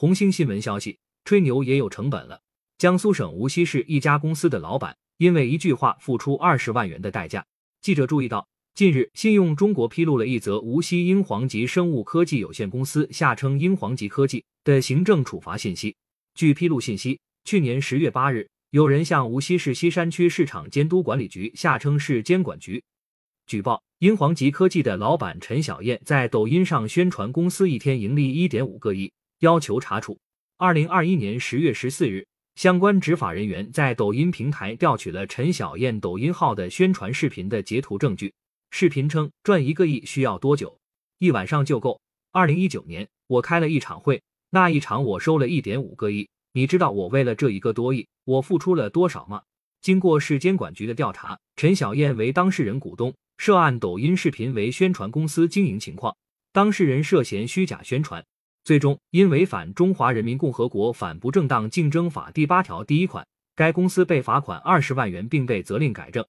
红星新闻消息，吹牛也有成本了。江苏省无锡市一家公司的老板因为一句话付出二十万元的代价。记者注意到，近日信用中国披露了一则无锡英皇极生物科技有限公司（下称英皇极科技）的行政处罚信息。据披露信息，去年十月八日，有人向无锡市西山区市场监督管理局（下称市监管局）举报。英皇极科技的老板陈小燕在抖音上宣传公司一天盈利一点五个亿，要求查处。二零二一年十月十四日，相关执法人员在抖音平台调取了陈小燕抖音号的宣传视频的截图证据。视频称赚一个亿需要多久？一晚上就够。二零一九年，我开了一场会，那一场我收了一点五个亿。你知道我为了这一个多亿，我付出了多少吗？经过市监管局的调查，陈小燕为当事人股东。涉案抖音视频为宣传公司经营情况，当事人涉嫌虚假宣传，最终因违反《中华人民共和国反不正当竞争法》第八条第一款，该公司被罚款二十万元，并被责令改正。